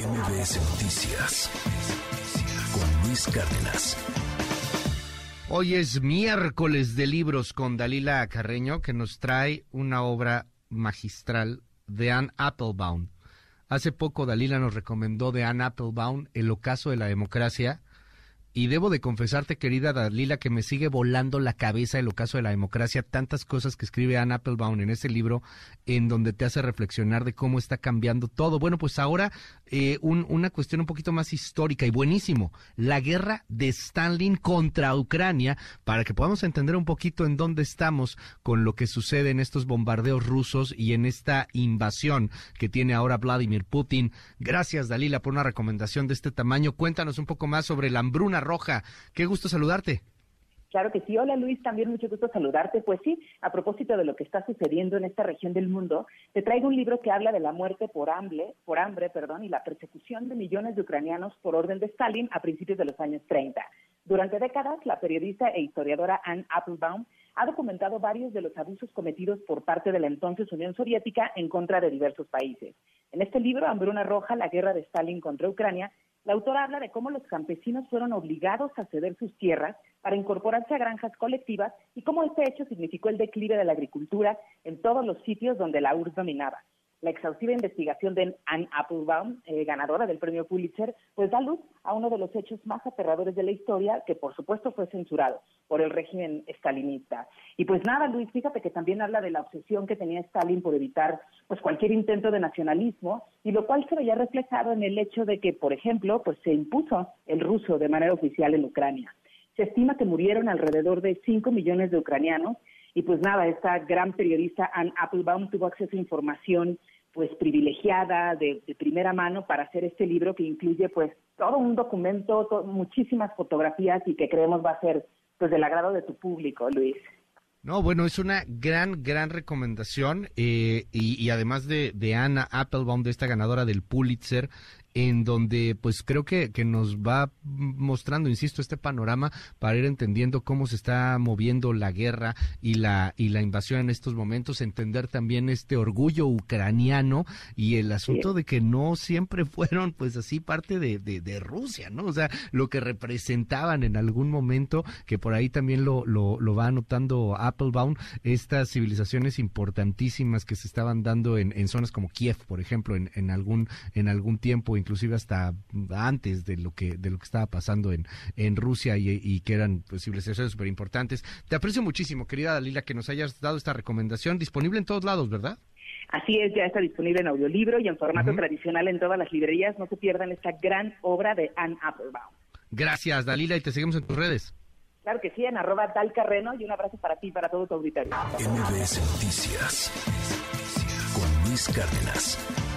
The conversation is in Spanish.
MBS Noticias con Luis Cárdenas. Hoy es miércoles de libros con Dalila Carreño que nos trae una obra magistral de Anne Applebaum. Hace poco Dalila nos recomendó de Anne Applebaum El ocaso de la democracia y debo de confesarte, querida Dalila, que me sigue volando la cabeza el ocaso de la democracia, tantas cosas que escribe Anne Applebaum en ese libro, en donde te hace reflexionar de cómo está cambiando todo. Bueno, pues ahora eh, una cuestión un poquito más histórica y buenísimo, la guerra de Stalin contra Ucrania, para que podamos entender un poquito en dónde estamos con lo que sucede en estos bombardeos rusos y en esta invasión que tiene ahora Vladimir Putin. Gracias, Dalila, por una recomendación de este tamaño. Cuéntanos un poco más sobre la hambruna Roja. Qué gusto saludarte. Claro que sí. Hola Luis, también mucho gusto saludarte. Pues sí, a propósito de lo que está sucediendo en esta región del mundo, te traigo un libro que habla de la muerte por hambre, por hambre, perdón, y la persecución de millones de ucranianos por orden de Stalin a principios de los años 30. Durante décadas, la periodista e historiadora Anne Applebaum ha documentado varios de los abusos cometidos por parte de la entonces Unión Soviética en contra de diversos países. En este libro, Hambruna Roja, la guerra de Stalin contra Ucrania, la autora habla de cómo los campesinos fueron obligados a ceder sus tierras para incorporarse a granjas colectivas y cómo este hecho significó el declive de la agricultura en todos los sitios donde la URSS dominaba la exhaustiva investigación de Anne Applebaum, eh, ganadora del premio Pulitzer, pues da luz a uno de los hechos más aterradores de la historia, que por supuesto fue censurado por el régimen stalinista. Y pues nada, Luis, fíjate que también habla de la obsesión que tenía Stalin por evitar pues cualquier intento de nacionalismo, y lo cual se veía reflejado en el hecho de que, por ejemplo, pues se impuso el ruso de manera oficial en Ucrania. Se estima que murieron alrededor de 5 millones de ucranianos y pues nada, esta gran periodista Anne Applebaum tuvo acceso a información pues privilegiada de, primera mano para hacer este libro que incluye pues todo un documento, muchísimas fotografías y que creemos va a ser pues del agrado de tu público, Luis. No, bueno, es una gran, gran recomendación eh, y, además de, de Anna Applebaum, de esta ganadora del Pulitzer, en donde pues creo que, que nos va mostrando, insisto, este panorama para ir entendiendo cómo se está moviendo la guerra y la, y la invasión en estos momentos, entender también este orgullo ucraniano y el asunto de que no siempre fueron pues así parte de, de, Rusia, ¿no? O sea, lo que representaban en algún momento, que por ahí también lo, lo, lo va anotando Applebaum, estas civilizaciones importantísimas que se estaban dando en, en zonas como Kiev, por ejemplo, en, en algún, en algún tiempo inclusive hasta antes de lo que de lo que estaba pasando en, en Rusia y, que eran pues, civilizaciones súper importantes. Te aprecio muchísimo, querida Dalila, que nos hayas dado esta recomendación, disponible en todos lados, ¿verdad? Así es, ya está disponible en audiolibro y en formato tradicional en todas las librerías. No se pierdan esta gran obra de Anne Applebaum. Gracias, Dalila, y te seguimos en tus redes. Claro que sí, en arroba dalcarreno y un abrazo para ti y para todo tu auditorio. MBS Noticias con Luis Cárdenas.